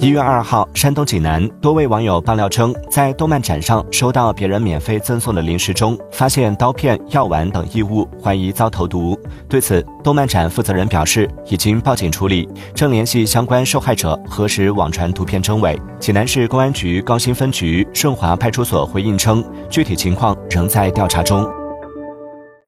一月二号山东济南多位网友爆料称在动漫展上收到别人免费赠送的零食中发现刀片药丸等异物怀疑遭投毒。对此动漫展负责人表示已经报警处理正联系相关受害者核实网传图片真伪。济南市公安局高新分局顺华派出所回应称具体情况仍在调查中。